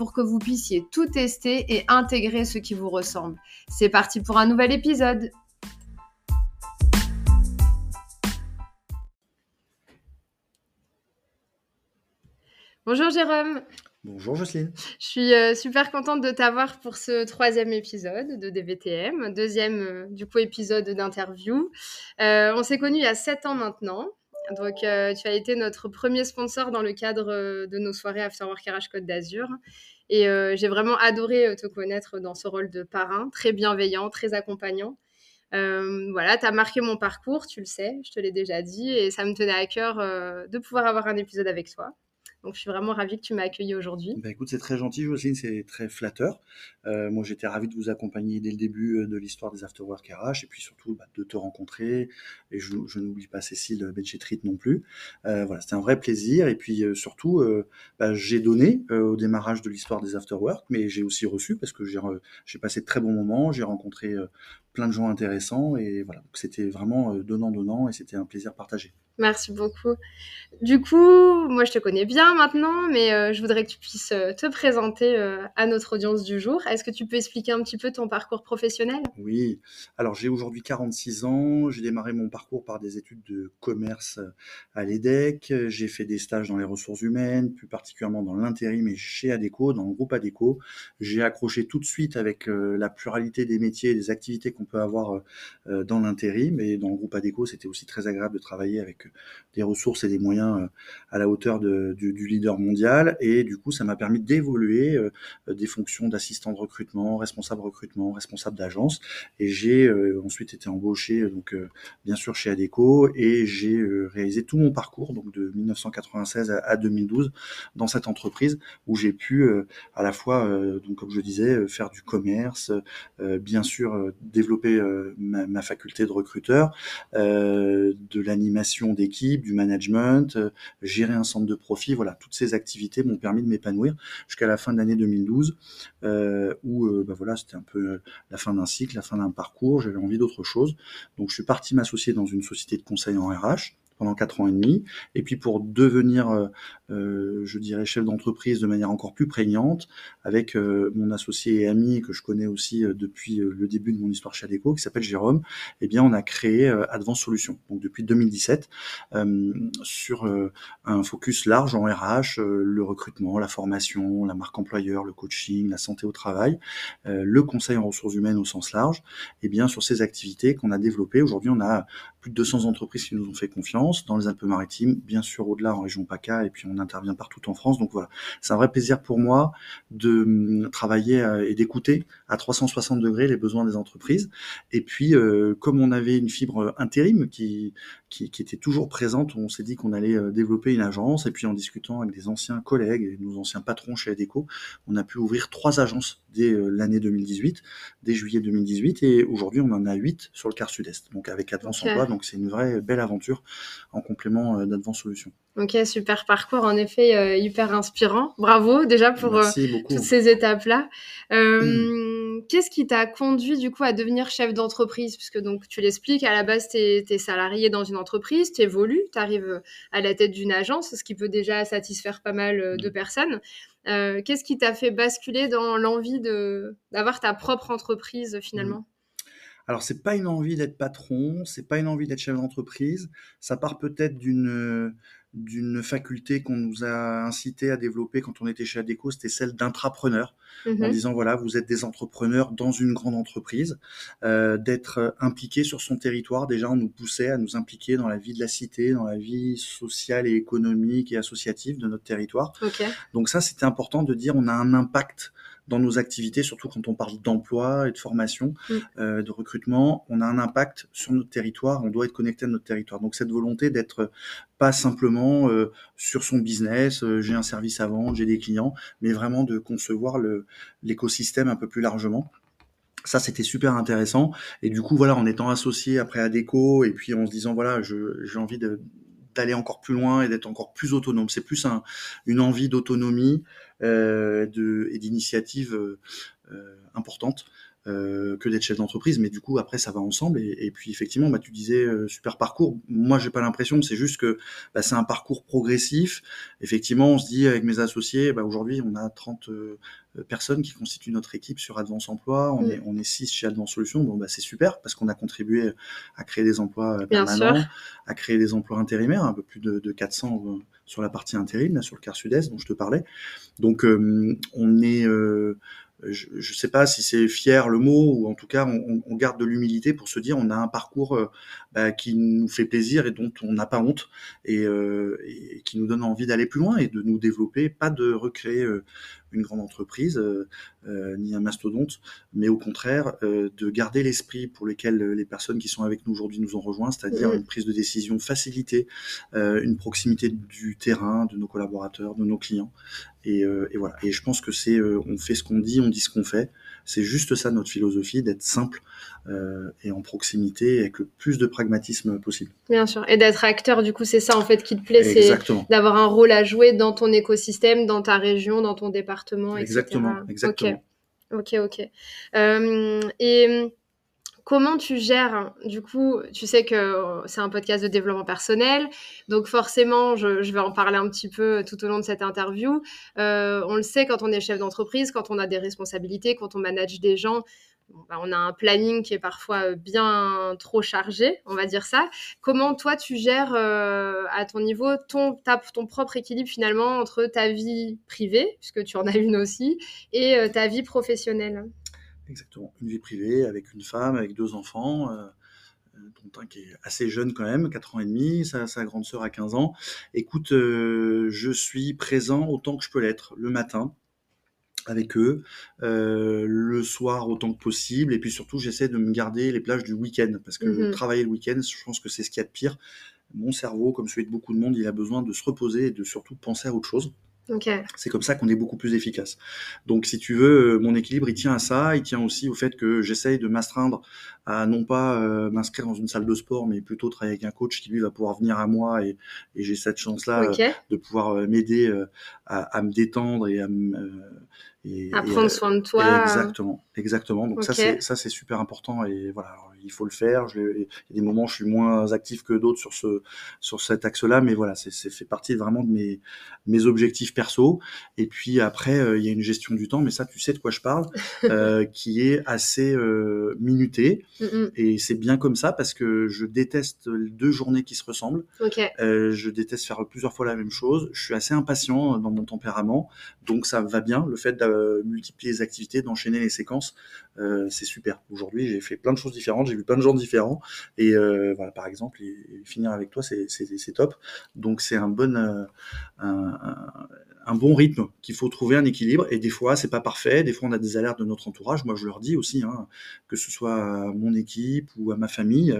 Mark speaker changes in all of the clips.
Speaker 1: pour que vous puissiez tout tester et intégrer ce qui vous ressemble. C'est parti pour un nouvel épisode. Bonjour Jérôme.
Speaker 2: Bonjour Jocelyne.
Speaker 1: Je suis euh, super contente de t'avoir pour ce troisième épisode de DVTM, deuxième euh, du coup épisode d'interview. Euh, on s'est connus il y a sept ans maintenant. Donc tu as été notre premier sponsor dans le cadre de nos soirées Afterwork RH Côte d'Azur. Et j'ai vraiment adoré te connaître dans ce rôle de parrain, très bienveillant, très accompagnant. voilà, tu as marqué mon parcours, tu le sais, je te l'ai déjà dit, et ça me tenait à cœur de pouvoir avoir un épisode avec toi. Donc, je suis vraiment ravie que tu m'aies accueilli aujourd'hui.
Speaker 2: Bah, écoute, c'est très gentil, Jocelyne, c'est très flatteur. Euh, moi, j'étais ravi de vous accompagner dès le début euh, de l'histoire des Afterwork RH et puis surtout bah, de te rencontrer. Et je, n'oublie pas Cécile Benchetrit non plus. Euh, voilà, c'était un vrai plaisir. Et puis surtout, bah, j'ai donné au démarrage de l'histoire des Afterwork, mais j'ai aussi reçu parce que j'ai passé de très bons moments. J'ai rencontré plein de gens intéressants et voilà, c'était vraiment donnant-donnant et c'était un plaisir partagé.
Speaker 1: Merci beaucoup. Du coup, moi je te connais bien maintenant, mais euh, je voudrais que tu puisses euh, te présenter euh, à notre audience du jour. Est-ce que tu peux expliquer un petit peu ton parcours professionnel?
Speaker 2: Oui, alors j'ai aujourd'hui 46 ans, j'ai démarré mon parcours par des études de commerce à l'EDEC, j'ai fait des stages dans les ressources humaines, plus particulièrement dans l'intérim et chez ADECO, dans le groupe ADECO. J'ai accroché tout de suite avec la pluralité des métiers et des activités qu'on peut avoir dans l'intérim, et dans le groupe ADECO, c'était aussi très agréable de travailler avec des ressources et des moyens à la hauteur du, leader mondial. Et du coup, ça m'a permis d'évoluer euh, des fonctions d'assistant de recrutement, responsable recrutement, responsable d'agence. Et j'ai euh, ensuite été embauché, donc bien sûr chez Adeco, et j'ai réalisé tout mon parcours, donc de 1996 à, 2012, dans cette entreprise où j'ai pu à la fois, donc comme je disais, faire du commerce, bien sûr développer ma, faculté de recruteur, de l'animation d'équipe, du management, euh, gérer un centre de profit. Voilà, toutes ces activités m'ont permis de m'épanouir jusqu'à la fin de l'année 2012, euh, où euh, bah voilà, c'était un peu la fin d'un cycle, la fin d'un parcours. J'avais envie d'autre chose, donc je suis parti m'associer dans une société de conseil en RH pendant quatre ans et demi. Et puis pour devenir, euh, euh, je dirais, chef d'entreprise de manière encore plus prégnante, avec euh, mon associé et ami que je connais aussi depuis le début de mon histoire chez Adeco, qui s'appelle Jérôme, eh bien on a créé Advance Solutions. Donc depuis 2017, sur un focus large en RH, le recrutement, la formation, la marque employeur, le coaching, la santé au travail, le conseil en ressources humaines au sens large, et eh bien sur ces activités qu'on a développées. Aujourd'hui, on a plus de 200 entreprises qui nous ont fait confiance dans les Alpes-Maritimes, bien sûr au-delà en région PACA, et puis on intervient partout en France. Donc voilà, c'est un vrai plaisir pour moi de hum, travailler euh, et d'écouter à 360 degrés les besoins des entreprises. Et puis, euh, comme on avait une fibre intérim qui, qui, était toujours présente, on s'est dit qu'on allait euh, développer une agence. Et puis, en discutant avec des anciens collègues et nos anciens patrons chez ADECO, on a pu ouvrir trois agences dès l'année 2018, dès juillet 2018. Et aujourd'hui, on en a huit sur le quart sud-est. Donc, avec Advance Emploi, donc c'est une vraie belle aventure en complément euh, d'Advance Solutions.
Speaker 1: Ok, super parcours, en effet, euh, hyper inspirant. Bravo déjà pour euh, toutes ces étapes-là. Qu'est-ce qui t'a conduit du coup à devenir chef d'entreprise? Puisque donc tu l'expliques, à la base, tu es, salarié dans une entreprise, tu évolues, tu arrives à la tête d'une agence, ce qui peut déjà satisfaire pas mal de mm. personnes. Qu'est-ce qui t'a fait basculer dans l'envie d'avoir ta propre entreprise finalement?
Speaker 2: Alors c'est pas une envie d'être patron, c'est pas une envie d'être chef d'entreprise. Ça part peut-être d'une d'une faculté qu'on nous a incité à développer quand on était chez Adeco, c'était celle d'intrapreneur, en mmh disant voilà, vous êtes des entrepreneurs dans une grande entreprise, euh, d'être impliqué sur son territoire. Déjà, on nous poussait à nous impliquer dans la vie de la cité, dans la vie sociale et économique et associative de notre territoire. Donc ça, c'était important de dire on a un impact dans nos activités, surtout quand on parle d'emploi et de formation, mm. euh, de recrutement, on a un impact sur notre territoire, on doit être connecté à notre territoire. Donc cette volonté d'être pas simplement euh, sur son business, euh, j'ai un service à vendre, j'ai des clients, mais vraiment de concevoir l'écosystème un peu plus largement. ça, c'était super intéressant. Et du coup, voilà, en étant associé après à Déco, et puis en se disant, voilà, j'ai envie d'aller encore plus loin et d'être encore plus autonome. C'est plus un, une envie d'autonomie euh, et d'initiative euh, euh importante. Euh, que d'être chef d'entreprise, mais du coup après ça va ensemble. Et, puis effectivement, bah, tu disais euh, super parcours. Moi, j'ai pas l'impression. C'est juste que bah, c'est un parcours progressif. Effectivement, on se dit avec mes associés, bah, aujourd'hui on a 30 euh, personnes qui constituent notre équipe sur Advance Emploi. On mm. est on est 6 chez Advance Solutions. Bon bah c'est super parce qu'on a contribué à créer des emplois permanents, à créer des emplois intérimaires, un peu plus de, de 400 sur la partie intérim, là, sur le quart sud-est dont je te parlais. Donc on est je ne sais pas si c'est fier le mot, ou en tout cas, on, on garde de l'humilité pour se dire on a un parcours euh, bah, qui nous fait plaisir et dont on n'a pas honte, et, euh, et, qui nous donne envie d'aller plus loin et de nous développer, pas de recréer euh, une grande entreprise ni un mastodonte, mais au contraire euh, de garder l'esprit pour lequel les personnes qui sont avec nous aujourd'hui nous ont rejoints, c'est-à-dire une prise de décision facilitée, une proximité du terrain, de nos collaborateurs, de nos clients. Et, et voilà. Et je pense que c'est, on fait ce qu'on dit, on dit ce qu'on fait. C'est juste ça notre philosophie, d'être simple euh, et en proximité avec le plus de pragmatisme possible.
Speaker 1: Bien sûr, et d'être acteur, du coup, c'est ça en fait qui te plaît, c'est d'avoir un rôle à jouer dans ton écosystème, dans ta région, dans ton département,
Speaker 2: exactement,
Speaker 1: etc.
Speaker 2: Exactement,
Speaker 1: Ok, ok, euh, et comment tu gères Du coup, tu sais que c'est un podcast de développement personnel, donc forcément, je, vais en parler un petit peu tout au long de cette interview. Euh, on le sait quand on est chef d'entreprise, quand on a des responsabilités, quand on manage des gens. Bah, on a un planning qui est parfois bien trop chargé, on va dire ça. Comment toi tu gères euh, à ton niveau ton, ton propre équilibre finalement entre ta vie privée, puisque tu en as une aussi, et euh, ta vie professionnelle?
Speaker 2: Exactement. Une vie privée avec une femme, avec deux enfants, euh, dont un qui est assez jeune quand même, 4 ans et demi, sa, sa grande sœur a 15 ans. Écoute, euh, je suis présent autant que je peux l'être le matin avec eux, euh, le soir autant que possible, et puis surtout j'essaie de me garder les plages du week-end, parce que mmh travailler le week-end, je pense que c'est ce qu'il y a de pire. Mon cerveau, comme celui de beaucoup de monde, il a besoin de se reposer et de surtout penser à autre chose. C'est comme ça qu'on est beaucoup plus efficace. Donc, si tu veux, euh, mon équilibre, il tient à ça. Il tient aussi au fait que j'essaye de m'astreindre à non pas euh, m'inscrire dans une salle de sport, mais plutôt travailler avec un coach qui lui va pouvoir venir à moi et, j'ai cette chance-là euh, de pouvoir m'aider à, me détendre et à me
Speaker 1: et, à prendre soin de toi.
Speaker 2: Exactement, exactement. Donc ça c'est super important et voilà il faut le faire. Je, il y a des moments où je suis moins actif que d'autres sur ce sur cet axe-là, mais voilà, c'est fait partie vraiment de mes mes objectifs perso. Et puis après, euh, il y a une gestion du temps, mais ça, tu sais de quoi je parle, euh, qui est assez euh, minutée. Et c'est bien comme ça parce que je déteste deux journées qui se ressemblent. Euh, je déteste faire plusieurs fois la même chose. Je suis assez impatient dans mon tempérament, donc ça va bien. Le fait de multiplier les activités, d'enchaîner les séquences, euh, c'est super. Aujourd'hui, j'ai fait plein de choses différentes, j'ai vu plein de gens différents, et euh, voilà, par exemple, finir avec toi, c'est top. Donc c'est un bon, euh, un, bon rythme qu'il faut trouver un équilibre. Et des fois, c'est pas parfait. Des fois, on a des alertes de notre entourage. Moi, je leur dis aussi, hein, que ce soit à mon équipe ou à ma famille,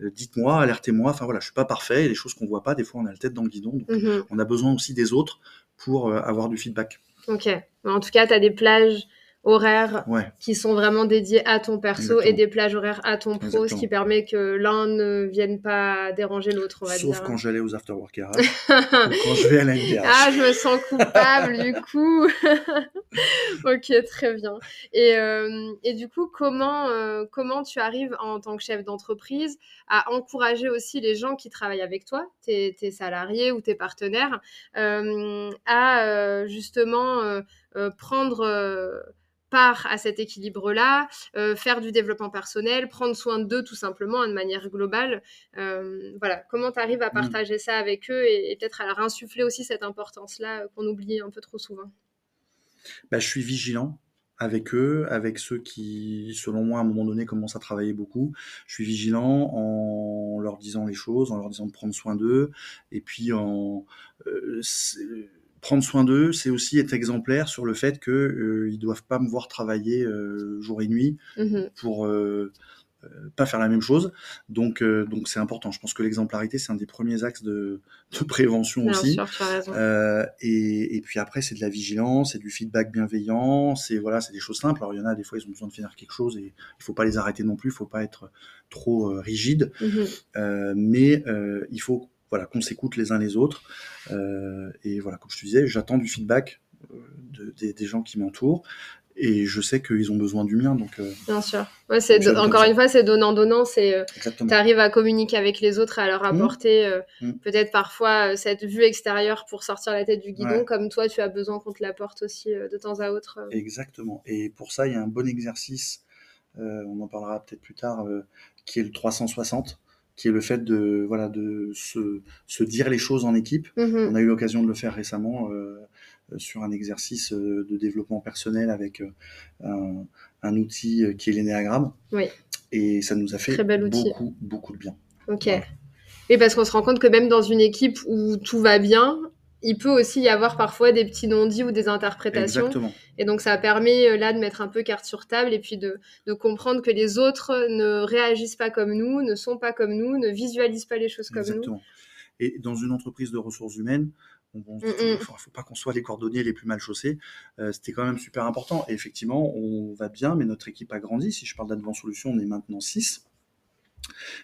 Speaker 2: dites-moi, alertez-moi. Enfin voilà, je suis pas parfait. Il y a des choses qu'on voit pas. Des fois, on a la tête dans le guidon. Donc, mmh on a besoin aussi des autres pour avoir du feedback.
Speaker 1: Ok. En tout cas, tu as des plages horaires qui sont vraiment dédiés à ton perso et des plages horaires à ton pro, ce qui permet que l'un ne vienne pas déranger l'autre,
Speaker 2: Sauf quand j'allais aux afterwork ou quand je vais à la
Speaker 1: Ah, je me sens coupable du coup. ok, très bien. Et, euh, et du coup, comment, euh, comment tu arrives en tant que chef d'entreprise à encourager aussi les gens qui travaillent avec toi, tes, tes salariés ou tes partenaires, euh, à justement prendre à cet équilibre-là, euh, faire du développement personnel, prendre soin d'eux tout simplement hein, de manière globale. Euh, voilà, comment tu arrives à mm. partager ça avec eux et, peut-être à leur insuffler aussi cette importance-là euh, qu'on oublie un peu trop souvent?
Speaker 2: Bah, Je suis vigilant avec eux, avec ceux qui, selon moi, à un moment donné, commencent à travailler beaucoup. Je suis vigilant en leur disant les choses, en leur disant de prendre soin d'eux, et puis en prendre soin d'eux, c'est aussi être exemplaire sur le fait qu'ils euh, ne doivent pas me voir travailler euh, jour et nuit mmh pour euh, pas faire la même chose. Donc, donc c'est important. Je pense que l'exemplarité, c'est un des premiers axes de, de prévention aussi.
Speaker 1: sûr,
Speaker 2: et, et puis après, c'est de la vigilance, c'est du feedback bienveillant, c'est voilà, c'est des choses simples. Alors il y en a des fois, ils ont besoin de finir quelque chose et il faut pas les arrêter non plus, il faut pas être trop rigide,
Speaker 1: Mhm.
Speaker 2: mais il faut voilà qu'on s'écoute les uns les autres. et voilà, comme je te disais, j'attends du feedback de, des, des gens qui m'entourent et je sais qu'ils ont besoin du mien. Donc, euh,
Speaker 1: Bien sûr. Ouais, c'est encore
Speaker 2: ça.
Speaker 1: une fois, c'est donnant-donnant. C'est euh, tu arrives à communiquer avec les autres, à leur apporter euh,
Speaker 2: Mmh.
Speaker 1: peut-être parfois euh, cette vue extérieure pour sortir la tête du guidon,
Speaker 2: Ouais.
Speaker 1: comme toi, tu as besoin qu'on te l'apporte aussi euh, de temps à autre. euh.
Speaker 2: Exactement. Et pour ça, il y a un bon exercice, euh, on en parlera peut-être plus tard, euh, qui est le 360, qui est le fait de, voilà, de se, se dire les choses en équipe.
Speaker 1: Mhm.
Speaker 2: On a eu l'occasion de le faire récemment euh, sur un exercice euh, de développement personnel avec euh, un, un outil qui est l'énéagramme.
Speaker 1: Oui.
Speaker 2: Et ça nous a fait beaucoup, beaucoup de bien.
Speaker 1: Ok.
Speaker 2: Voilà.
Speaker 1: Et parce qu'on se rend compte que même dans une équipe où tout va bien, il peut aussi y avoir parfois des petits non-dits ou des interprétations.
Speaker 2: Exactement.
Speaker 1: Et donc ça permet euh, là de mettre un peu carte sur table et puis de, de comprendre que les autres ne réagissent pas comme nous, ne sont pas comme nous, ne visualisent pas les choses comme
Speaker 2: Exactement. Et dans une entreprise de ressources humaines, on, on se dit
Speaker 1: Mm, mm.
Speaker 2: il faut, faut pas qu'on soit les cordonniers les plus mal chaussés. Euh, C'était quand même super important. Et effectivement, on va bien, mais notre équipe a grandi. Si je parle d'Advent Solutions, on est maintenant 6.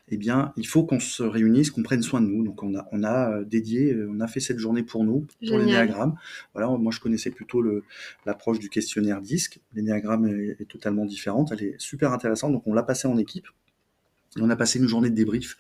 Speaker 2: Eh bien, il faut qu'on se réunisse, qu'on prenne soin de nous. Donc, on a, on a euh, dédié, euh, on a fait cette journée pour nous, pour l'énéagramme. Voilà, moi, je connaissais plutôt l'approche du questionnaire disque. L'énéagramme est, est totalement différente. Elle est super intéressante. Donc, on l'a passé en équipe. Et on a passé une journée de débrief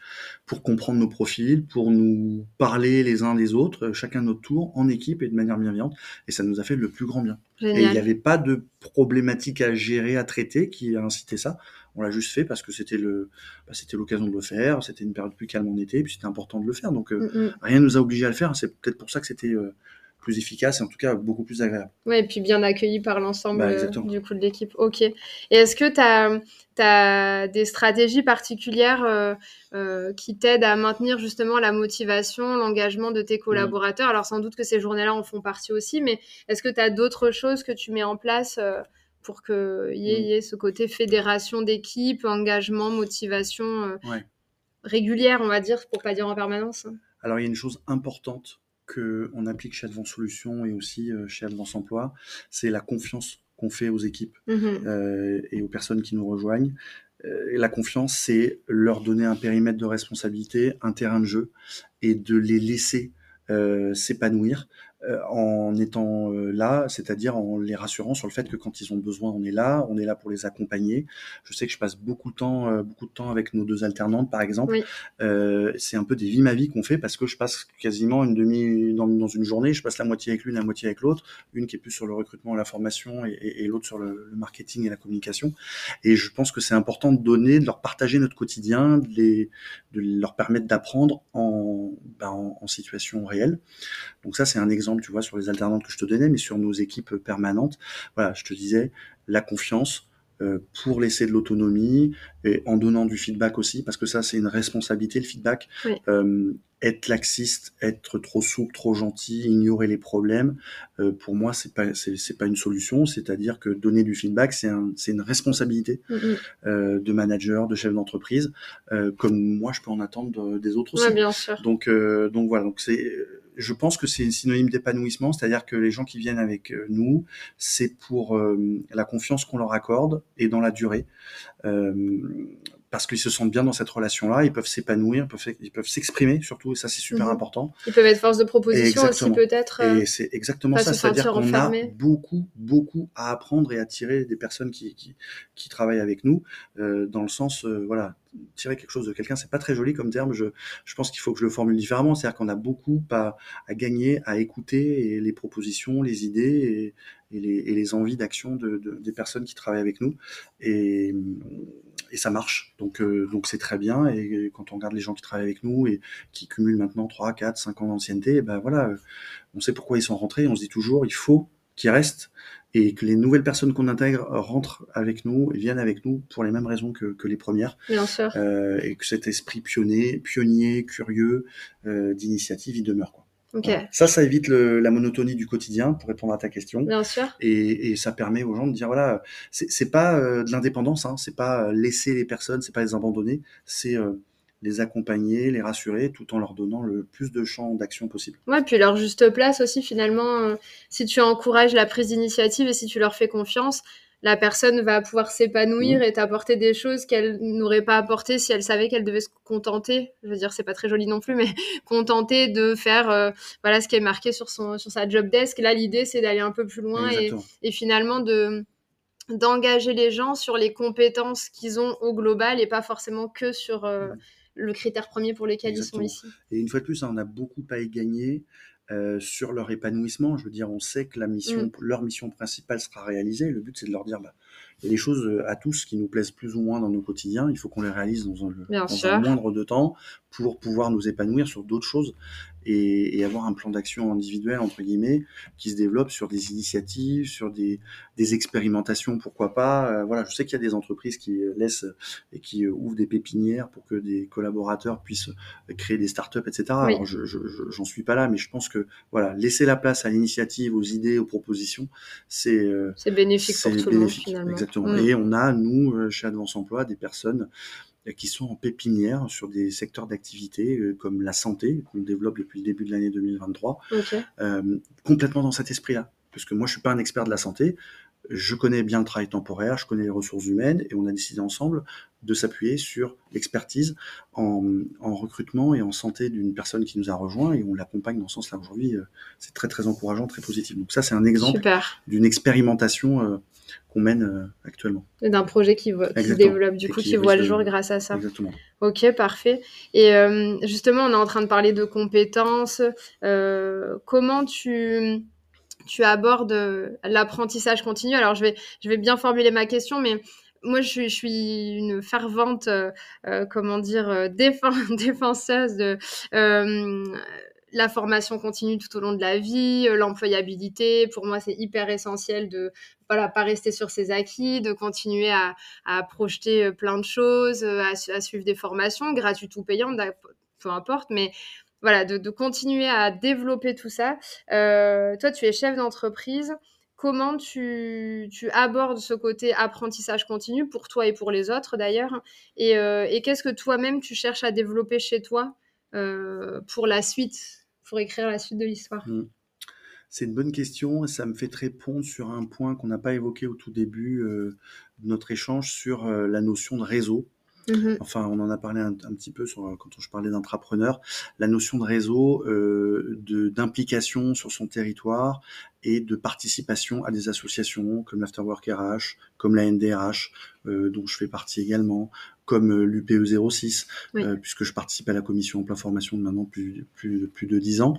Speaker 2: pour comprendre nos profils, pour nous parler les uns des autres, euh, chacun notre tour, en équipe et de manière bienveillante. Et ça nous a fait le plus grand bien. Et il n'y avait pas de problématique à gérer, à traiter qui a incité ça. On l'a juste fait parce que c'était le, bah, c'était l'occasion de le faire. C'était une période plus calme en été, et puis c'était important de le faire. Donc euh,
Speaker 1: Mm, mm.
Speaker 2: rien ne nous a obligés à le faire. C'est peut-être pour ça que c'était euh, plus efficace et en tout cas beaucoup plus agréable.
Speaker 1: Ouais, et puis bien accueilli par l'ensemble
Speaker 2: Bah,
Speaker 1: euh, du coup de l'équipe. Ok. Et est-ce que tu as, des stratégies particulières euh, euh, qui t'aident à maintenir justement la motivation, l'engagement de tes
Speaker 2: Mmh.
Speaker 1: collaborateurs? Alors sans doute que ces journées-là en font partie aussi, mais est-ce que tu as d'autres choses que tu mets en place euh, pour qu'il y, ait-
Speaker 2: Mmh.
Speaker 1: y ait ce côté fédération d'équipe, engagement, motivation euh,
Speaker 2: Ouais.
Speaker 1: régulière, on va dire, pour pas dire en permanence
Speaker 2: Alors il y a une chose importante que on applique chez Advance Solutions et aussi euh, chez Advance Emploi, c'est la confiance qu'on fait aux équipes.
Speaker 1: Mhm.
Speaker 2: euh, et aux personnes qui nous rejoignent. Euh, la confiance, c'est leur donner un périmètre de responsabilité, un terrain de jeu, et de les laisser euh, s'épanouir en étant euh, là, c'est-à-dire en les rassurant sur le fait que quand ils ont besoin, on est là, on est là pour les accompagner. Je sais que je passe beaucoup de temps, euh, beaucoup de temps avec nos deux alternantes, par exemple.
Speaker 1: Oui.
Speaker 2: Euh, c'est un peu des vies ma vie qu'on fait parce que je passe quasiment une demi dans, dans une journée, je passe la moitié avec l'une, la moitié avec l'autre, une qui est plus sur le recrutement et la formation et, et- et l'autre sur le, le marketing et la communication. Et je pense que c'est important de donner, de leur partager notre quotidien, de, les, de leur permettre d'apprendre en, ben, en, en situation réelle. Donc ça, c'est un exemple, tu vois, sur les alternantes que je te donnais, mais sur nos équipes permanentes. Voilà, je te disais, la confiance euh, pour laisser de l'autonomie et en donnant du feedback aussi, parce que ça, c'est une responsabilité, le feedback.
Speaker 1: Oui.
Speaker 2: Euh, être laxiste, être trop souple, trop gentil, ignorer les problèmes, euh, pour moi, c'est pas, c'est, pas une solution. C'est-à-dire que donner du feedback, c'est, un, c'est une responsabilité
Speaker 1: Mhm.
Speaker 2: euh, de manager, de chef d'entreprise, euh, comme moi, je peux en attendre de- des autres aussi.
Speaker 1: Ouais, bien sûr.
Speaker 2: Donc, donc voilà. Donc c'est, je pense que c'est synonyme d'épanouissement, c'est-à-dire que les gens qui viennent avec nous, c'est pour la confiance qu'on leur accorde et dans la durée, parce qu'ils se sentent bien dans cette relation-là, ils peuvent s'épanouir, ils peuvent, s'exprimer surtout, et ça c'est super
Speaker 1: Mhm.
Speaker 2: important.
Speaker 1: Ils peuvent être force de proposition aussi peut-être. euh,
Speaker 2: Et c'est exactement ça, c'est-à-dire qu'on a beaucoup, beaucoup à apprendre et à tirer des personnes qui, qui, qui travaillent avec nous, euh, dans le sens, euh, voilà, tirer quelque chose de quelqu'un, c'est pas très joli comme terme, je, je pense qu'il faut que je le formule différemment, c'est-à-dire qu'on a beaucoup à, à gagner, à écouter et les propositions, les idées et, les, et les envies d'action de, de- des personnes qui travaillent avec nous. Et, et ça marche, donc euh, donc c'est très bien. Et quand on regarde les gens qui travaillent avec nous et qui cumulent maintenant 3, 4, 5 ans d'ancienneté, ben voilà, euh, on sait pourquoi ils sont rentrés. On se dit toujours, il faut qu'ils restent et que les nouvelles personnes qu'on intègre rentrent avec nous et viennent avec nous pour les mêmes raisons que, que les premières.
Speaker 1: Bien sûr.
Speaker 2: Euh, et que cet esprit pionnier, pionnier, curieux, euh, d'initiative, il demeure. Quoi. Ça, ça évite la monotonie du quotidien, pour répondre à ta question.
Speaker 1: Bien sûr.
Speaker 2: Et, ça permet aux gens de dire voilà, c'est pas euh, de l'indépendance, hein, c'est pas euh, laisser les personnes, c'est pas les abandonner, c'est euh, les accompagner, les rassurer, tout en leur donnant le plus de champs d'action possible.
Speaker 1: Ouais, puis leur juste place aussi, finalement, si tu encourages la prise d'initiative et si tu leur fais confiance, la personne va pouvoir s'épanouir mmh. et t'apporter des choses qu'elle n'aurait pas apporté si elle savait qu'elle devait se contenter. Je veux dire, c'est pas très joli non plus, mais contenter de faire euh, voilà ce qui est marqué sur son sur sa job desk. Là, l'idée c'est d'aller un peu plus loin et, finalement de d'engager les gens sur les compétences qu'ils ont au global et pas forcément que sur euh, mmh. le critère premier pour lequel ils sont ici.
Speaker 2: Et une fois de plus, hein, on a beaucoup à y gagner. Euh, sur leur épanouissement. Je veux dire, on sait que la mission, mm. leur mission principale sera réalisée. Le but, c'est de leur dire, bah, il y a des choses euh, à tous qui nous plaisent plus ou moins dans nos quotidiens. Il faut qu'on les réalise dans un, dans un moindre de temps pour pouvoir nous épanouir sur d'autres choses et, avoir un plan d'action individuel, entre guillemets, qui se développe sur des initiatives, sur des, des expérimentations, pourquoi pas. Euh, voilà, je sais qu'il y a des entreprises qui laissent et qui ouvrent des pépinières pour que des collaborateurs puissent créer des startups, etc. Alors, je, j'en suis pas là, mais je pense que voilà, laisser la place à l'initiative, aux idées, aux propositions, c'est
Speaker 1: euh, c'est bénéfique pour tout le monde finalement.
Speaker 2: Exactement. Mm. Et on a nous euh, chez Advance Emploi des personnes qui sont en pépinière sur des secteurs d'activité euh, comme la santé, qu'on développe depuis le début de l'année 2023, euh, complètement dans cet esprit-là. Parce que moi, je suis pas un expert de la santé, je connais bien le travail temporaire, je connais les ressources humaines, et on a décidé ensemble de s'appuyer sur l'expertise en, recrutement et en santé d'une personne qui nous a rejoint, et on l'accompagne dans ce sens-là aujourd'hui. Euh, c'est très très encourageant, très positif. Donc ça, c'est un exemple d'une expérimentation qu'on mène euh, actuellement.
Speaker 1: D'un projet qui, se développe, du coup, qui, voit le jour grâce à ça.
Speaker 2: Exactement.
Speaker 1: Ok, parfait. Et euh, justement, on est en train de parler de compétences. Euh, comment tu, tu abordes l'apprentissage continu Alors, je vais, je vais bien formuler ma question, mais moi, je suis, une fervente, comment dire, défenseuse de la formation continue tout au long de la vie, euh, l'employabilité. Pour moi, c'est hyper essentiel de voilà pas rester sur ses acquis, de continuer à, projeter euh, plein de choses, euh, à, suivre des formations gratuites ou payantes, peu importe, mais voilà, de, continuer à développer tout ça. toi, tu es chef d'entreprise. Comment tu, abordes ce côté apprentissage continu pour toi et pour les autres d'ailleurs? Et, et qu'est-ce que toi-même tu cherches à développer chez toi pour la suite pour écrire la suite de l'histoire? Mm.
Speaker 2: C'est une bonne question ça me fait répondre sur un point qu'on n'a pas évoqué au tout début euh, de notre échange sur euh, la notion de réseau. Mm-hmm. Enfin, on en a parlé un, petit peu sur, quand je parlais d'entrepreneur, la notion de réseau, euh, d'implication sur son territoire et de participation à des associations comme l'Afterwork RH, comme la NDRH, euh, dont je fais partie également, comme euh, l'UPE 06, euh, puisque je participe à la commission emploi formation de maintenant plus, plus, plus de 10 ans.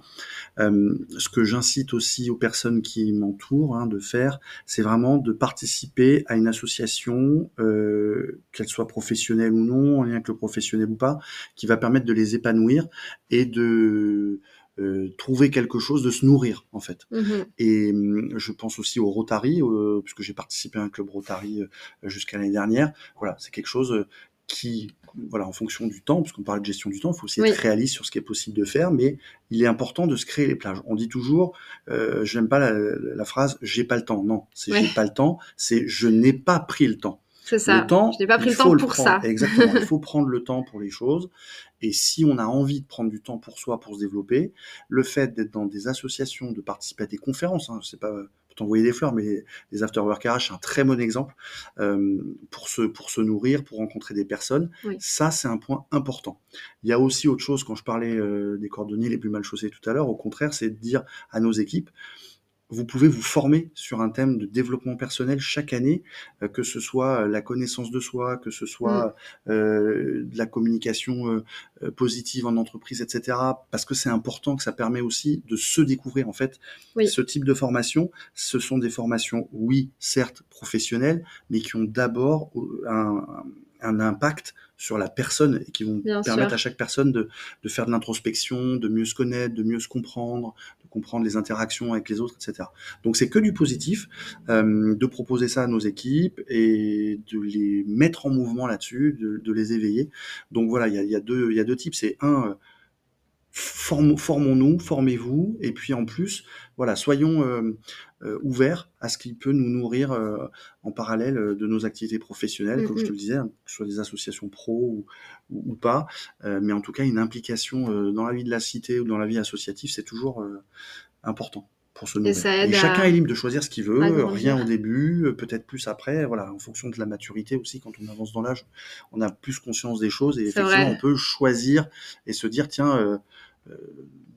Speaker 2: ce que j'incite aussi aux personnes qui m'entourent hein, de faire, c'est vraiment de participer à une association, qu'elle soit professionnelle ou non, en lien avec le professionnel ou pas, qui va permettre de les épanouir et de euh, trouver quelque chose, de se nourrir en fait. Mhm. Et hum, je pense aussi au Rotary, euh, puisque j'ai participé à un club Rotary euh, jusqu'à l'année dernière. Voilà, c'est quelque chose qui, voilà, en fonction du temps, parce qu'on parle de gestion du temps, il faut aussi être réaliste sur ce qui est possible de faire, mais il est important de se créer les plages. On dit toujours, euh, je n'aime pas la, phrase j'ai pas le temps. Non, c'est j'ai pas le temps, c'est je n'ai pas pris le temps.
Speaker 1: C'est ça. Le temps, je n'ai pas pris le temps pour ça.
Speaker 2: Exactement. il faut prendre le temps pour les choses. Et si on a envie de prendre du temps pour soi, pour se développer, le fait d'être dans des associations, de participer à des conférences, hein, c'est pas t'envoyer des fleurs, mais les afterwork RH, c'est un très bon exemple euh, pour se pour se nourrir, pour rencontrer des personnes. Ça, c'est un point important. Il y a aussi autre chose quand je parlais euh, des cordonniers les plus mal chaussés tout à l'heure. Au contraire, c'est de dire à nos équipes vous pouvez vous former sur un thème de développement personnel chaque année, euh, que ce soit euh, la connaissance de soi, que ce soit mm. euh, de la communication positive en entreprise, etc. Parce que c'est important, que ça permet aussi de se découvrir. En fait, ce type de formation, ce sont des formations, oui, certes professionnelles, mais qui ont d'abord un, un impact sur la personne et qui vont permettre à chaque personne de, de faire de l'introspection, de mieux se connaître, de mieux se comprendre, de comprendre les interactions avec les autres, etc. Donc c'est que du positif euh, de proposer ça à nos équipes et de les mettre en mouvement là-dessus, de, de, les éveiller. Donc voilà, il y a, y a, deux, il y a deux types. C'est un, formons-nous, formez-vous, et puis en plus, voilà, soyons euh, euh, ouverts à ce qui peut nous nourrir euh, en parallèle de nos activités professionnelles, comme je te le disais, hein, que ce soit des associations pro ou, pas, mais en tout cas, une implication dans la vie de la cité ou dans la vie associative, c'est toujours important pour se nourrir. Et, chacun est libre de choisir ce qu'il veut, rien au début, peut-être plus après, voilà, en fonction de la maturité aussi, quand on avance dans l'âge, on a plus conscience des choses et effectivement, on peut choisir et se dire, tiens, euh,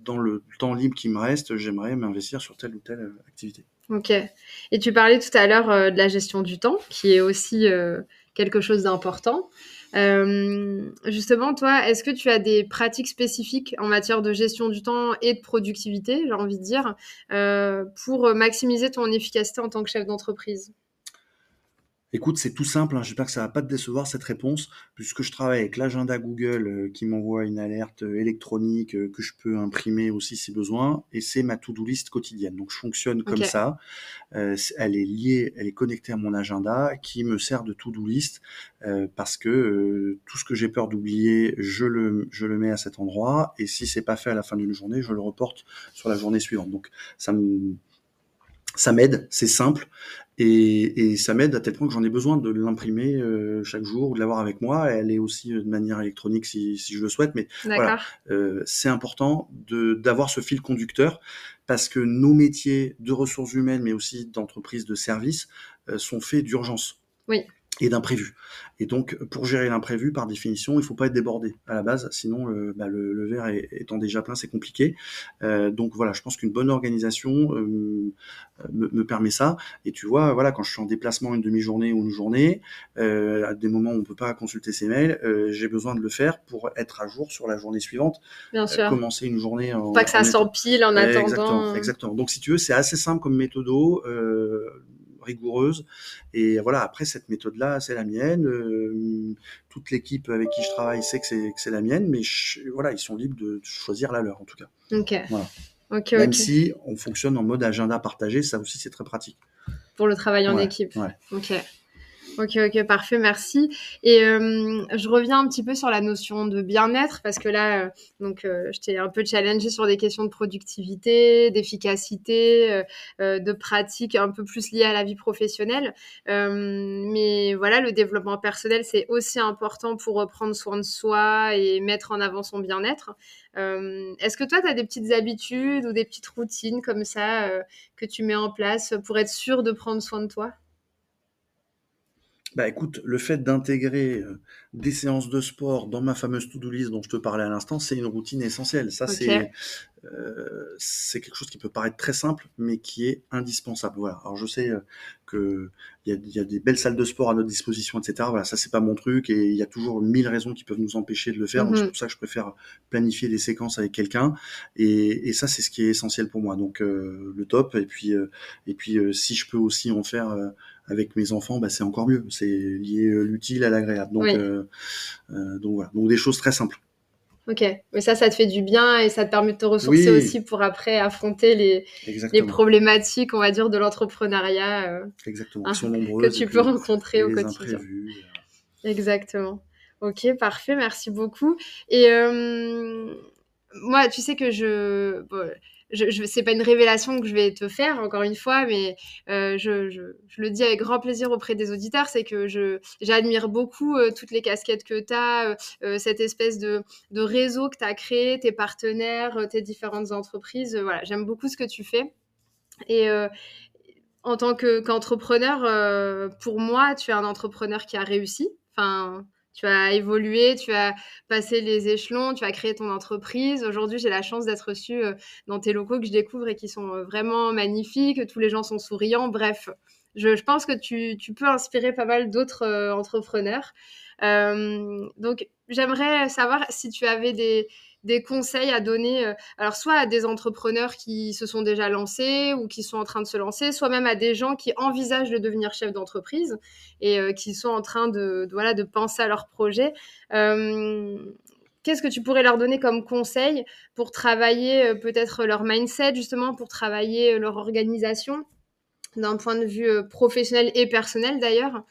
Speaker 2: dans le temps libre qui me reste, j'aimerais m'investir sur telle ou telle euh, activité.
Speaker 1: Ok. Et tu parlais tout à l'heure euh, de la gestion du temps, qui est aussi quelque chose d'important. justement, toi, est-ce que tu as des pratiques spécifiques en matière de gestion du temps et de productivité, j'ai envie de dire, pour maximiser ton efficacité en tant que chef d'entreprise?
Speaker 2: Écoute, c'est tout simple, hein, j'espère que ça va pas te décevoir cette réponse, puisque je travaille avec l'agenda Google euh, qui m'envoie une alerte euh, électronique euh, que je peux imprimer aussi si besoin, et c'est ma to-do list quotidienne. Donc je fonctionne comme ça. elle est liée, elle est connectée à mon agenda qui me sert de to-do list parce que tout ce que j'ai peur d'oublier, je le, je le mets à cet endroit, et si c'est pas fait à la fin d'une journée, je le reporte sur la journée suivante. Donc ça me ça m'aide, c'est simple, et, et ça m'aide à tel point que j'en ai besoin de l'imprimer euh, chaque jour ou de l'avoir avec moi. Elle est aussi euh, de manière électronique si, si je le souhaite, mais voilà, euh, c'est important d'avoir ce fil conducteur parce que nos métiers de ressources humaines, mais aussi d'entreprise de services, sont faits d'urgence.
Speaker 1: Oui
Speaker 2: et d'imprévu. Et donc, pour gérer l'imprévu, par définition, il faut pas être débordé à la base, sinon le, bah, le, le verre étant déjà plein, c'est compliqué. Euh, donc voilà, je pense qu'une bonne organisation euh, me, me, permet ça. Et tu vois, voilà, quand je suis en déplacement une demi-journée ou une journée, euh, à des moments où on peut pas consulter ses mails, euh, j'ai besoin de le faire pour être à jour sur la journée suivante.
Speaker 1: Bien sûr.
Speaker 2: commencer une journée.
Speaker 1: En, pas que ça s'empile en attendant.
Speaker 2: Exactement, exactement. Donc si tu veux, c'est assez simple comme méthodo rigoureuse. Et voilà, après, cette méthode-là, c'est la mienne. Euh, toute l'équipe avec qui je travaille sait que c'est la mienne, mais voilà, ils sont libres de choisir la leur, en tout cas.
Speaker 1: Ok.
Speaker 2: Voilà. Même si on fonctionne en mode agenda partagé, ça aussi, c'est très pratique.
Speaker 1: Pour le travail en équipe.
Speaker 2: Ouais.
Speaker 1: Ok. Ok, ok, parfait, merci. Et euh, je reviens un petit peu sur la notion de bien-être parce que là, euh, donc, euh, je t'ai un peu challengé sur des questions de productivité, d'efficacité, de pratique un peu plus liées à la vie professionnelle. mais voilà, le développement personnel, c'est aussi important pour prendre soin de soi et mettre en avant son bien-être. Est-ce que toi, tu as des petites habitudes ou des petites routines comme ça que tu mets en place pour être sûr de prendre soin de toi?
Speaker 2: Bah écoute, le fait d'intégrer euh, des séances de sport dans ma fameuse to-do list dont je te parlais à l'instant, c'est une routine essentielle. Ça, c'est euh, c'est quelque chose qui peut paraître très simple, mais qui est indispensable. Voilà. Alors je sais euh, que il y a, y a, des belles salles de sport à notre disposition, etc. Voilà, ça c'est pas mon truc, et il y a toujours mille raisons qui peuvent nous empêcher de le faire. Donc c'est mhm. pour ça que je préfère planifier des séquences avec quelqu'un, et, et, ça c'est ce qui est essentiel pour moi. Donc euh, le top, et puis et puis si je peux aussi en faire avec mes enfants, bah, c'est encore mieux. C'est lié l'utile à l'agréable. Donc, donc voilà. Donc des choses très simples.
Speaker 1: Ok, mais ça, ça te fait du bien et ça te permet de te ressourcer aussi pour après affronter les, les problématiques, on va dire, de l'entrepreneuriat.
Speaker 2: Euh, Exactement, hein,
Speaker 1: que tu peux rencontrer au quotidien. Euh. Exactement. Ok, parfait, merci beaucoup. Et euh, moi, tu sais que je je, je c'est pas une révélation que je vais te faire encore une fois, mais euh, je, le dis avec grand plaisir auprès des auditeurs, c'est que j'admire beaucoup euh, toutes les casquettes que tu as, euh, cette espèce de, de réseau que tu as créé, tes partenaires, tes différentes entreprises. voilà, j'aime beaucoup ce que tu fais. Et en tant qu'entrepreneur, pour moi, tu es un entrepreneur qui a réussi. Enfin, tu as évolué, tu as passé les échelons, tu as créé ton entreprise. Aujourd'hui, j'ai la chance d'être reçue euh, dans tes locaux que je découvre et qui sont euh, vraiment magnifiques. Tous les gens sont souriants. Bref, je, pense que tu, peux inspirer pas mal d'autres euh, entrepreneurs. donc, j'aimerais savoir si tu avais des, des conseils à donner, euh, alors soit à des entrepreneurs qui se sont déjà lancés ou qui sont en train de se lancer, soit même à des gens qui envisagent de devenir chef d'entreprise et euh, qui sont en train de, voilà, de penser à leur projet. Euh, qu'est-ce que tu pourrais leur donner comme conseil pour travailler peut-être leur mindset, justement, pour travailler leur organisation d'un point de vue professionnel et personnel d'ailleurs?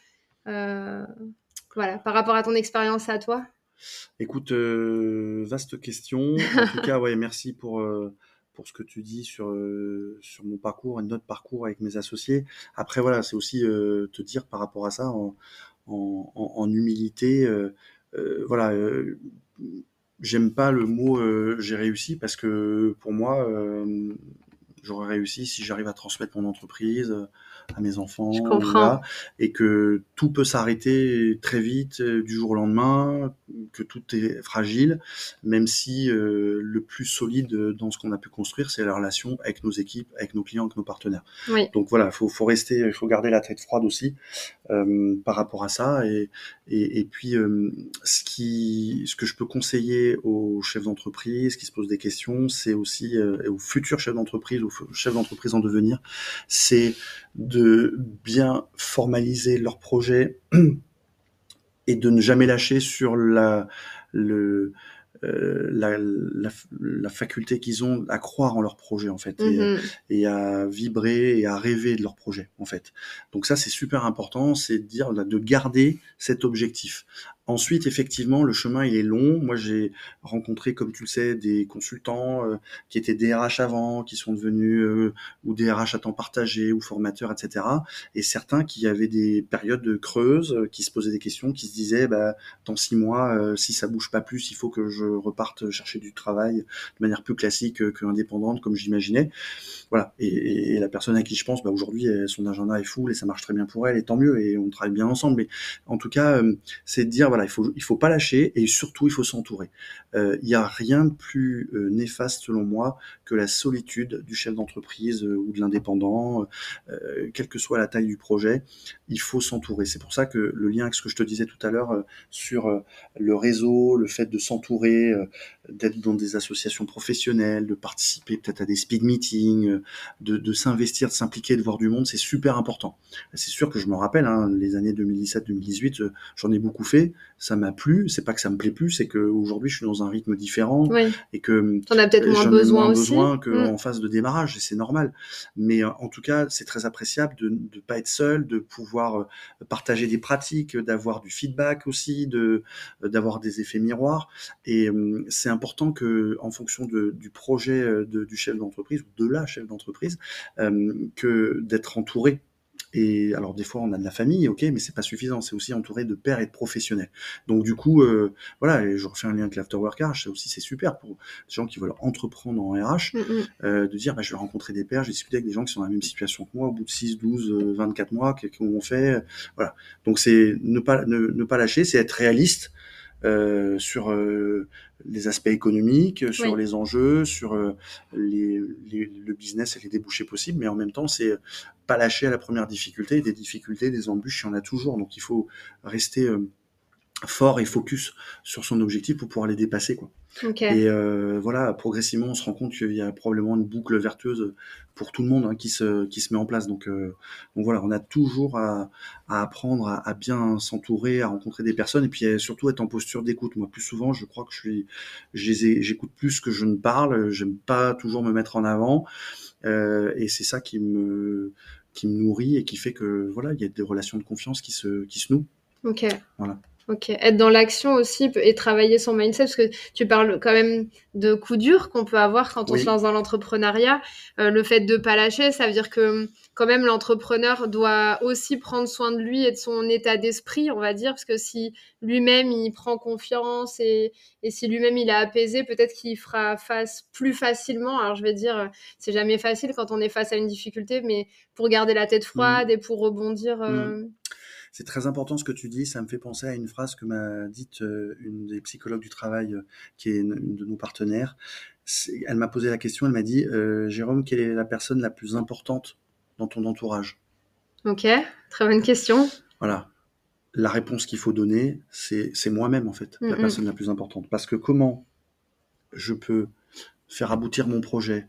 Speaker 1: Voilà, par rapport à ton expérience à toi
Speaker 2: Écoute, vaste question. En tout cas, ouais, merci pour, pour ce que tu dis sur, sur mon parcours et notre parcours avec mes associés. Après, voilà, c'est aussi te dire par rapport à ça, en, en, en humilité, voilà, j'aime pas le mot j'ai réussi parce que pour moi, j'aurais réussi si j'arrive à transmettre mon entreprise à mes enfants, et que tout peut s'arrêter très vite euh, du jour au lendemain, que tout est fragile, même si euh, le plus solide dans ce qu'on a pu construire, c'est la relation avec nos équipes, avec nos clients, avec nos partenaires. Donc voilà, il faut, faut, rester, il faut garder la tête froide aussi euh, par rapport à ça, et, et, et puis ce qui, ce que je peux conseiller aux chefs d'entreprise qui se posent des questions, c'est aussi aux futurs chefs d'entreprise, aux chefs d'entreprise en devenir, c'est de bien formaliser leur projet et de ne jamais lâcher sur la, le, euh, la, la, faculté qu'ils ont à croire en leur projet en fait et, mm-hmm. à vibrer et à rêver de leur projet en fait. Donc ça c'est super important, c'est de dire de garder cet objectif. Ensuite, effectivement, le chemin il est long. Moi, j'ai rencontré, comme tu le sais, des consultants euh, qui étaient DRH avant, qui sont devenus euh, ou DRH à temps partagé ou formateurs, etc. Et certains qui avaient des périodes creuses, qui se posaient des questions, qui se disaient, bah, dans six mois, si ça bouge pas plus, il faut que je reparte chercher du travail de manière plus classique euh, que indépendante, comme j'imaginais. Voilà. Et, la personne à qui je pense, bah, aujourd'hui, son agenda est full et ça marche très bien pour elle, et tant mieux, et on travaille bien ensemble. Mais en tout cas, euh, c'est de dire, il faut, faut pas lâcher, et surtout, il faut s'entourer. Euh, il n'y a rien de plus néfaste, selon moi, que la solitude du chef d'entreprise ou de l'indépendant, quelle que soit la taille du projet. Il faut s'entourer. C'est pour ça que le lien avec ce que je te disais tout à l'heure sur le réseau, le fait de s'entourer, euh, d'être dans des associations professionnelles, de participer peut-être à des speed meetings, euh, de, s'investir, de s'impliquer, de voir du monde, c'est super important. C'est sûr que je me rappelle, hein, les années 2017-2018, euh, j'en ai beaucoup fait, ça m'a plu. C'est pas que ça me plaît plus, c'est qu'aujourd'hui je suis dans un rythme différent et que
Speaker 1: j'en as peut-être moins besoin aussi. besoin
Speaker 2: qu'en mm. phase de démarrage, et c'est normal. Mais en tout cas, c'est très appréciable de ne pas être seul, de pouvoir partager des pratiques, d'avoir du feedback aussi, de d'avoir des effets miroirs. Et c'est important que, en fonction du projet euh, du chef d'entreprise ou de la chef d'entreprise, que d'être entouré et alors des fois on a de la famille, ok, mais c'est pas suffisant. C'est aussi entouré de pairs et de professionnels. Donc du coup, euh, voilà, et je refais un lien avec l'afterwork RH. Ça aussi c'est super pour des gens qui veulent entreprendre en RH, mm, mm. euh, de dire bah, je vais rencontrer des pairs, j'ai discuté avec des gens qui sont dans la même situation que moi au bout de 6, 12, 24 mois, qu'on fait, voilà. Donc c'est ne pas ne pas lâcher, c'est être réaliste euh, sur euh, les aspects économiques, sur les enjeux, sur euh, les, les, le business et les débouchés possibles, mais en même temps, c'est pas lâcher à la première difficulté. Des difficultés, des embûches, il y en a toujours. Donc, il faut rester fort et focus sur son objectif pour pouvoir les dépasser quoi. Et euh, voilà, progressivement, on se rend compte qu'il y a probablement une boucle vertueuse pour tout le monde hein, qui se qui se met en place. Donc, euh, donc voilà, on a toujours à, à apprendre à, à bien s'entourer, à rencontrer des personnes et puis surtout être en posture d'écoute. Moi, plus souvent, je crois que je suis j'écoute plus que je ne parle. J'aime pas toujours me mettre en avant euh, et c'est ça qui me qui me nourrit et qui fait que voilà, il y a des relations de confiance qui se qui se nouent.
Speaker 1: Ok. Voilà. Ok, être dans l'action aussi et travailler son mindset, parce que tu parles quand même de coups durs qu'on peut avoir quand on se lance dans l'entrepreneuriat. Euh, le fait de pas lâcher, ça veut dire que quand même l'entrepreneur doit aussi prendre soin de lui et de son état d'esprit, on va dire, parce que si lui-même il prend confiance et, et si lui-même il est apaisé, peut-être qu'il fera face plus facilement. Alors je vais dire, c'est jamais facile quand on est face à une difficulté, mais pour garder la tête froide mmh. et pour rebondir. Euh, mmh.
Speaker 2: C'est très important ce que tu dis. Ça me fait penser à une phrase que m'a dite euh, une des psychologues du travail, euh, qui est une, de nos partenaires. Elle m'a posé la question. Elle m'a dit euh, Jérôme, quelle est la personne la plus importante dans ton entourage?
Speaker 1: Ok, très bonne question.
Speaker 2: Voilà. La réponse qu'il faut donner, c'est moi-même en fait, la personne la plus importante. Parce que comment je peux faire aboutir mon projet,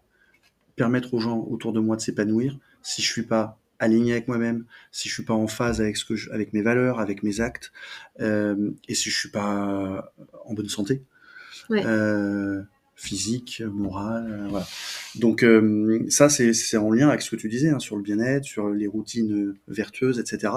Speaker 2: permettre aux gens autour de moi de s'épanouir si je suis pas aligné avec moi-même, si je suis pas en phase avec ce que je, avec mes valeurs, avec mes actes, euh, et si je suis pas en bonne santé, euh, physique, morale, euh, voilà. Donc ça c'est en lien avec ce que tu disais hein, sur le bien-être, sur les routines vertueuses, etc.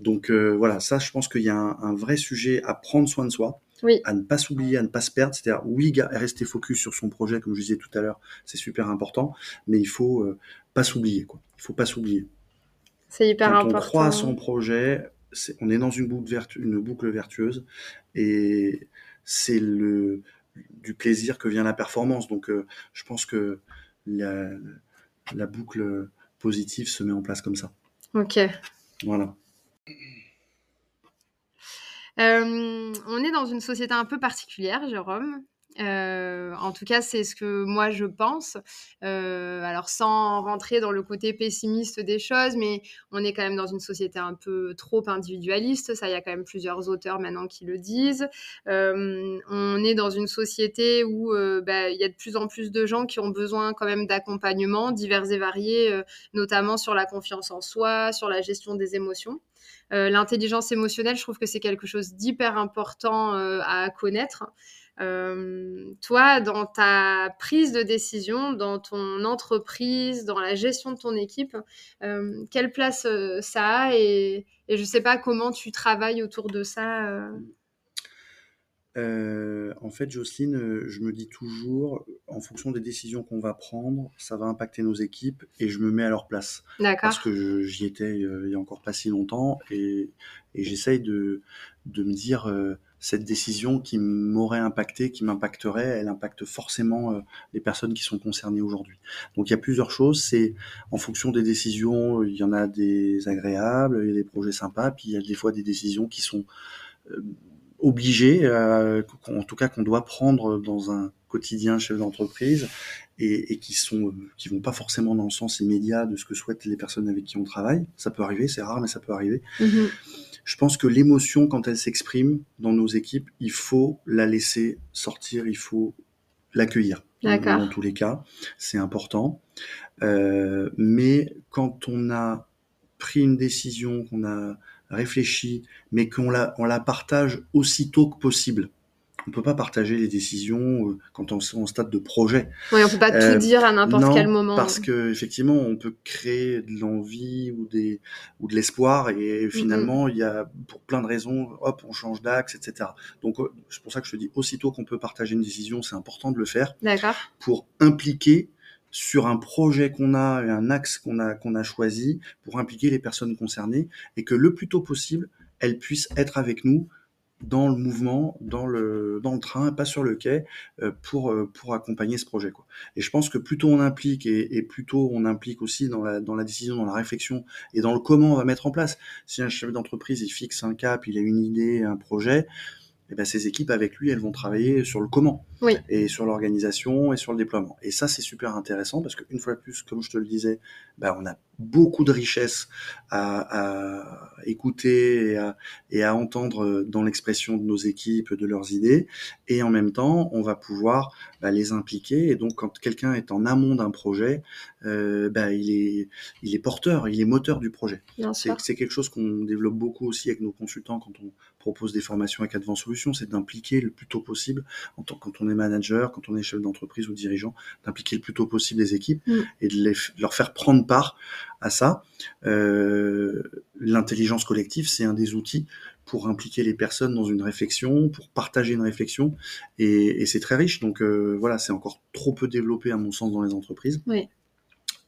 Speaker 2: Donc voilà, ça je pense qu'il y a un, un, vrai sujet à prendre soin de soi,
Speaker 1: Oui.
Speaker 2: À ne pas s'oublier, à ne pas se perdre. C'est-à-dire, oui, rester focus sur son projet, comme je disais tout à l'heure, c'est super important, mais il faut euh, pas s'oublier. Quoi. Il faut pas s'oublier.
Speaker 1: C'est hyper
Speaker 2: Quand
Speaker 1: important.
Speaker 2: on croit à son projet, c'est- on est dans une boucle, vertu- une boucle vertueuse et c'est le du plaisir que vient la performance. Donc, euh, je pense que la, la boucle positive se met en place comme ça.
Speaker 1: Ok.
Speaker 2: Voilà.
Speaker 1: Euh, on est dans une société un peu particulière, Jérôme. Euh, en tout cas, c'est ce que moi je pense. Euh, alors, sans rentrer dans le côté pessimiste des choses, mais on est quand même dans une société un peu trop individualiste. Ça, il y a quand même plusieurs auteurs maintenant qui le disent. Euh, on est dans une société où bah, il y a de plus en plus de gens qui ont besoin quand même d'accompagnement divers et variés, notamment sur la confiance en soi, sur la gestion des émotions. L'intelligence émotionnelle, je trouve que c'est quelque chose d'hyper important à connaître. Euh, toi, dans ta prise de décision, dans ton entreprise, dans la gestion de ton équipe, euh, quelle place euh, ça a et, et je ne sais pas comment tu travailles autour de ça.
Speaker 2: en fait, Jocelyne, je me dis toujours, en fonction des décisions qu'on va prendre, ça va impacter nos équipes et je me mets à leur place.
Speaker 1: D'accord.
Speaker 2: Parce que j'y étais il y a encore pas si longtemps et, et j'essaye de, de me dire, cette décision qui m'aurait impacté, qui m'impacterait, elle impacte forcément euh, les personnes qui sont concernées aujourd'hui. Donc il y a plusieurs choses, c'est en fonction des décisions, il y en a des agréables, il y a des projets sympas, puis il y a des fois des décisions qui sont euh, obligées, euh, en tout cas qu'on doit prendre dans un quotidien chef d'entreprise et, qui sont euh, qui vont pas forcément dans le sens immédiat de ce que souhaitent les personnes avec qui on travaille. Ça peut arriver, c'est rare, mais ça peut arriver.
Speaker 1: Mhm.
Speaker 2: Je pense que l'émotion, quand elle s'exprime dans nos équipes, il faut la laisser sortir, il faut l'accueillir.
Speaker 1: D'accord.
Speaker 2: Dans tous les cas, c'est important. Euh, mais quand on a pris une décision, qu'on a réfléchi, mais qu'on la, on la partage aussitôt que possible. On peut pas partager les décisions euh, quand on est en stade de projet.
Speaker 1: Oui, on peut pas
Speaker 2: Euh,
Speaker 1: tout dire à n'importe quel moment.
Speaker 2: Parce que effectivement, on peut créer de l'envie ou des ou de l'espoir et finalement, il y a pour plein de raisons, hop, on change d'axe, etc. Donc euh, c'est pour ça que je te dis aussitôt qu'on peut partager une décision, c'est important de le faire
Speaker 1: D'accord.
Speaker 2: pour impliquer sur un projet qu'on a et un axe qu'on a qu'on a choisi pour impliquer les personnes concernées et que le plus tôt possible, elles puissent être avec nous dans le mouvement, dans le dans le train, pas sur le quai, euh, pour euh, pour accompagner ce projet quoi. Et je pense que plus tôt on implique et, et plus tôt on implique aussi dans la dans la décision, dans la réflexion et dans le comment on va mettre en place. Si un chef d'entreprise il fixe un cap, il a une idée, un projet, et ben ses équipes avec lui, elles vont travailler sur le comment
Speaker 1: Oui.
Speaker 2: et sur l'organisation et sur le déploiement. Et ça c'est super intéressant parce qu'une fois de plus, comme je te le disais, ben on a beaucoup de richesses à, à écouter et à, et à entendre dans l'expression de nos équipes, de leurs idées, et en même temps, on va pouvoir bah, les impliquer. Et donc, quand quelqu'un est en amont d'un projet, euh, bah, il est, il est porteur, il est moteur du projet.
Speaker 1: Bien
Speaker 2: C'est
Speaker 1: sûr.
Speaker 2: c'est quelque chose qu'on développe beaucoup aussi avec nos consultants quand on propose des formations avec Advent Solutions, c'est d'impliquer le plus tôt possible, en tant, quand on est manager, quand on est chef d'entreprise ou dirigeant, d'impliquer le plus tôt possible les équipes
Speaker 1: Mm.
Speaker 2: et de, les, de leur faire prendre part à ça. Euh, L'intelligence collective, c'est un des outils pour impliquer les personnes dans une réflexion, pour partager une réflexion, et, et c'est très riche. Donc euh, voilà, c'est encore trop peu développé à mon sens dans les entreprises.
Speaker 1: Oui.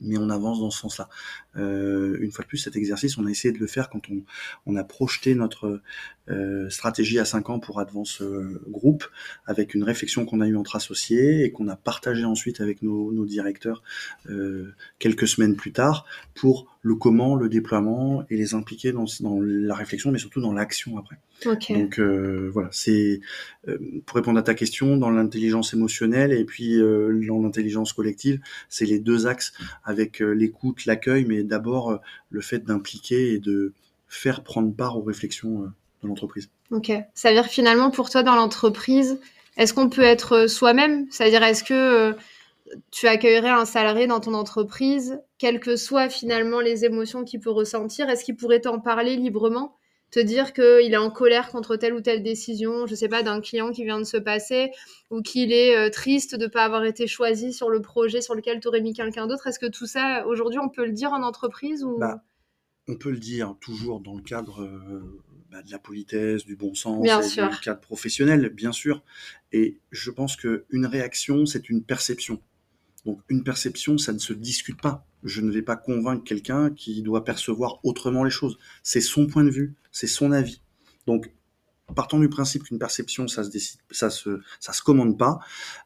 Speaker 2: Mais on avance dans ce sens-là. Euh, une fois de plus, cet exercice, on a essayé de le faire quand on, on a projeté notre euh, stratégie à 5 ans pour Advance euh, Group, avec une réflexion qu'on a eue entre associés et qu'on a partagé ensuite avec nos, nos directeurs euh, quelques semaines plus tard pour le comment, le déploiement et les impliquer dans, dans la réflexion, mais surtout dans l'action après.
Speaker 1: Ok.
Speaker 2: Donc euh, voilà, c'est euh, pour répondre à ta question, dans l'intelligence émotionnelle et puis euh, dans l'intelligence collective, c'est les deux axes avec l'écoute, l'accueil, mais d'abord le fait d'impliquer et de faire prendre part aux réflexions de l'entreprise.
Speaker 1: Ok. Ça veut dire finalement, pour toi, dans l'entreprise, est-ce qu'on peut être soi-même? C'est-à-dire, est-ce que tu accueillerais un salarié dans ton entreprise, quelles que soient finalement les émotions qu'il peut ressentir? Est-ce qu'il pourrait t'en parler librement? Te dire qu'il est en colère contre telle ou telle décision, je sais pas, d'un client qui vient de se passer, ou qu'il est euh, triste de ne pas avoir été choisi sur le projet sur lequel tu aurais mis quelqu'un d'autre. Est-ce que tout ça, aujourd'hui, on peut le dire en entreprise ou...
Speaker 2: Bah, on peut le dire toujours dans le cadre euh, bah, de la politesse, du bon sens,
Speaker 1: Bien
Speaker 2: et
Speaker 1: sûr.
Speaker 2: du cadre professionnel, bien sûr. Et je pense qu'une réaction, c'est une perception. Donc une perception, ça ne se discute pas. Je ne vais pas convaincre quelqu'un qui doit percevoir autrement les choses. C'est son point de vue, c'est son avis. Donc partant du principe qu'une perception, ça se décide, ça se, ça se commande pas,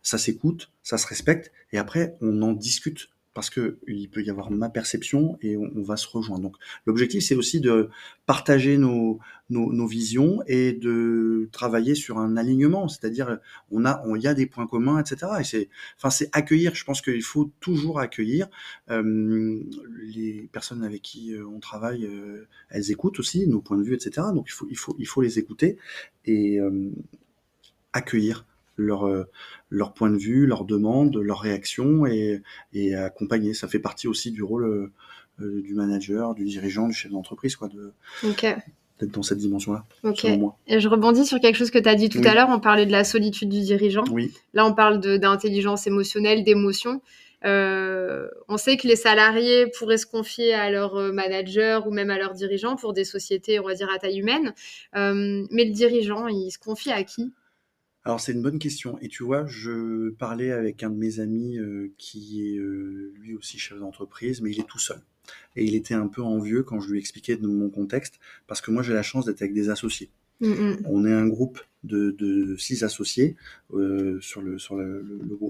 Speaker 2: ça s'écoute, ça se respecte, et après on en discute parce que il peut y avoir ma perception et on, va se rejoindre. Donc l'objectif c'est aussi de partager nos, nos, nos, visions et de travailler sur un alignement, c'est-à-dire on a on y a des points communs, etc. Et c'est enfin c'est accueillir. Je pense qu'il faut toujours accueillir euh, les personnes avec qui euh, on travaille. Euh, elles écoutent aussi nos points de vue, etc. Donc il faut il faut il faut les écouter et euh, accueillir leur, euh, leur point de vue, leurs demandes, leurs réactions et, et accompagner. Ça fait partie aussi du rôle euh, du manager, du dirigeant, du chef d'entreprise, quoi, de,
Speaker 1: okay.
Speaker 2: d'être dans cette dimension-là.
Speaker 1: Ok. Et je rebondis sur quelque chose que tu as dit tout
Speaker 2: Oui.
Speaker 1: à l'heure. On parlait de la solitude du dirigeant.
Speaker 2: Oui,
Speaker 1: Là, on parle d'intelligence émotionnelle, d'émotion. Euh, on sait que les salariés pourraient se confier à leur euh, manager ou même à leur dirigeant pour des sociétés, on va dire, à taille humaine. Euh, mais le dirigeant, il se confie à qui?
Speaker 2: Alors c'est une bonne question. Et tu vois, je parlais avec un de mes amis euh, qui est euh, lui aussi chef d'entreprise, mais il est tout seul. Et il était un peu envieux quand je lui expliquais de mon contexte, parce que moi j'ai la chance d'être avec des associés.
Speaker 1: Mm, mm.
Speaker 2: On est un groupe de, de six associés euh, sur le sur le-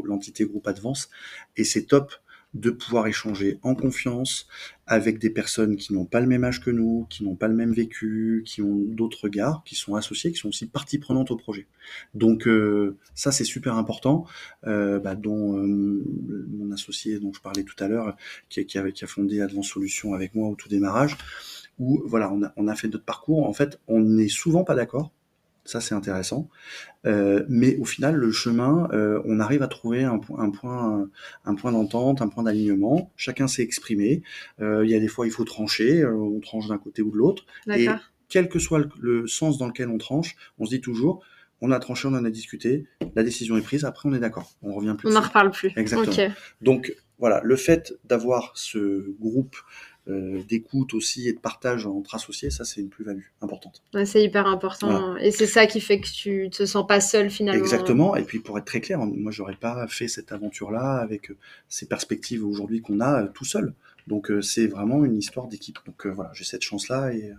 Speaker 2: l'entité groupe Advance, et c'est top de pouvoir échanger en confiance avec des personnes qui n'ont pas le même âge que nous, qui n'ont pas le même vécu, qui ont d'autres regards, qui sont associés, qui sont aussi partie prenante au projet. Donc euh, ça c'est super important, euh, bah, dont euh, mon associé dont je parlais tout à l'heure, qui, qui, a, qui a fondé Advance Solutions avec moi au tout démarrage, où voilà on a, on a fait notre parcours. En fait, on n'est souvent pas d'accord. Ça, c'est intéressant. Euh, mais au final, le chemin, euh, on arrive à trouver un, un point, un point d'entente, un point d'alignement. Chacun s'est exprimé. Euh, il y a des fois, il faut trancher. on tranche d'un côté ou de l'autre. Et quel que soit le, le sens dans lequel on tranche, on se dit toujours, on a tranché, on en a discuté, la décision est prise. Après, on est d'accord. On revient plus.
Speaker 1: On n'en reparle plus.
Speaker 2: Exactement. Donc voilà, le fait d'avoir ce groupe euh, d'écoute aussi et de partage entre associés, ça c'est une plus-value importante.
Speaker 1: Ouais, c'est hyper important. Et c'est ça qui fait que tu te sens pas seul finalement.
Speaker 2: Exactement. Et puis pour être très clair, moi j'aurais pas fait cette aventure-là avec euh, ces perspectives aujourd'hui qu'on a euh, tout seul. Donc c'est vraiment une histoire d'équipe. Donc voilà, j'ai cette chance-là et,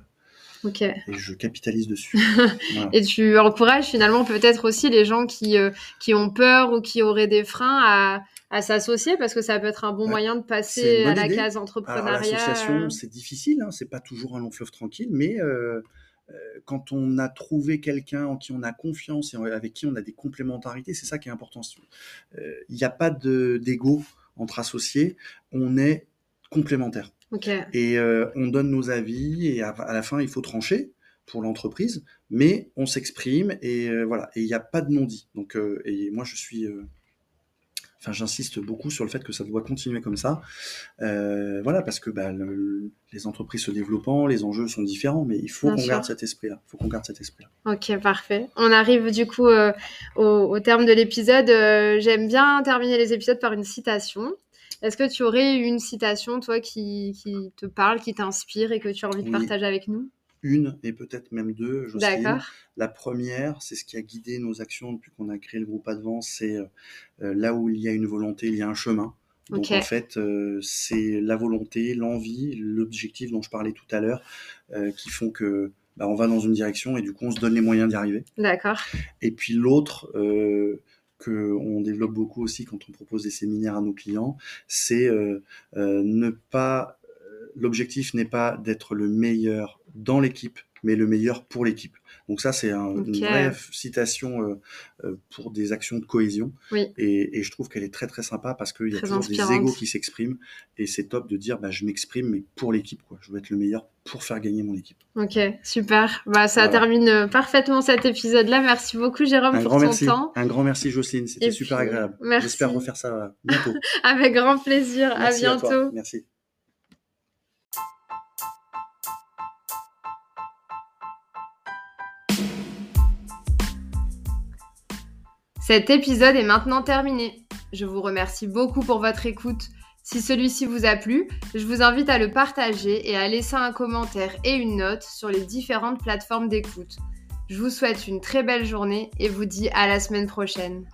Speaker 2: euh, et je capitalise dessus. Voilà.
Speaker 1: Et tu encourages finalement peut-être aussi les gens qui, euh, qui ont peur ou qui auraient des freins à, à s'associer parce que ça peut être un bon
Speaker 2: Ouais.
Speaker 1: moyen de passer à la
Speaker 2: idée.
Speaker 1: case entrepreneuriat.
Speaker 2: l'association, c'est difficile, hein, c'est pas toujours un long fleuve tranquille, mais euh, euh, quand on a trouvé quelqu'un en qui on a confiance et avec qui on a des complémentarités, c'est ça qui est important. Euh, Il n'y a pas de- d'ego entre associés, on est complémentaires.
Speaker 1: Ok.
Speaker 2: Et euh, on donne nos avis et à, à la fin, il faut trancher pour l'entreprise, mais on s'exprime et euh, voilà. Et il n'y a pas de non-dit. Donc, euh, et moi, je suis. Enfin, j'insiste beaucoup sur le fait que ça doit continuer comme ça. Voilà, parce que bah, le- les entreprises se développant, les enjeux sont différents, mais il faut qu'on garde cet esprit-là. Il faut qu'on garde cet esprit-là.
Speaker 1: Ok, parfait. On arrive du coup au, au terme de l'épisode. J'aime bien terminer les épisodes par une citation. Est-ce que tu aurais une citation, toi, qui, qui te parle, qui t'inspire et que tu as envie de partager avec nous?
Speaker 2: Une et peut-être même deux, Jocelyne.
Speaker 1: D'accord.
Speaker 2: La première, c'est ce qui a guidé nos actions depuis qu'on a créé le groupe Advance, c'est euh, là où il y a une volonté, il y a un chemin. Donc en fait, euh, c'est la volonté, l'envie, l'objectif dont je parlais tout à l'heure, euh, qui font que bah, on va dans une direction et du coup on se donne les moyens d'y arriver.
Speaker 1: D'accord.
Speaker 2: Et puis l'autre euh, que on développe beaucoup aussi quand on propose des séminaires à nos clients, c'est euh, euh, ne pas. euh, L'objectif n'est pas d'être le meilleur dans l'équipe, mais le meilleur pour l'équipe. Donc ça, c'est un- une vraie citation euh, euh, pour des actions de cohésion.
Speaker 1: Oui.
Speaker 2: Et, et je trouve qu'elle est très très sympa parce qu'il y a toujours
Speaker 1: inspirante.
Speaker 2: des égos qui s'expriment et c'est top de dire bah, je m'exprime mais pour l'équipe quoi. Je veux être le meilleur pour faire gagner mon équipe.
Speaker 1: Ok, super. Bah, ça
Speaker 2: Voilà.
Speaker 1: termine euh, parfaitement cet épisode-là. Merci beaucoup, Jérôme,
Speaker 2: Un
Speaker 1: pour
Speaker 2: grand
Speaker 1: ton
Speaker 2: merci,
Speaker 1: temps.
Speaker 2: un grand merci Jocelyne, c'était super
Speaker 1: puis,
Speaker 2: agréable.
Speaker 1: merci.
Speaker 2: J'espère refaire ça bientôt.
Speaker 1: Avec grand plaisir.
Speaker 2: Merci
Speaker 1: à bientôt.
Speaker 2: Merci.
Speaker 1: Cet épisode est maintenant terminé. Je vous remercie beaucoup pour votre écoute. Si celui-ci vous a plu, je vous invite à le partager et à laisser un commentaire et une note sur les différentes plateformes d'écoute. Je vous souhaite une très belle journée et vous dis à la semaine prochaine.